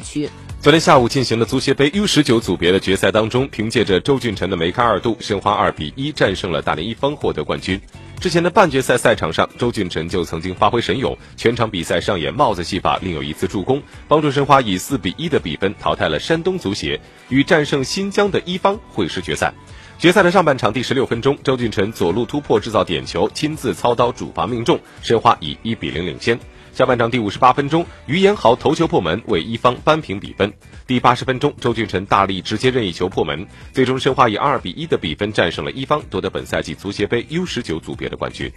区。昨天下午进行的足协杯 U 十九组别的决赛当中，凭借着周俊辰的梅开二度，申花二比一战胜了大连一方，获得冠军。之前的半决赛赛场上，周俊辰就曾经发挥神勇，全场比赛上演帽子戏法，另有一次助攻，帮助申花以四比一的比分淘汰了山东足协，与战胜新疆的一方会师决赛。决赛的上半场第十六分钟，周俊辰左路突破制造点球，亲自操刀主罚命中，申花以一比零领先。下半场第五十八分钟，于延豪头球破门，为一方扳平比分。第八十分钟，周俊辰大力直接任意球破门，最终申花以二比一的比分战胜了一方，夺得本赛季足协杯 U 十九组别的冠军。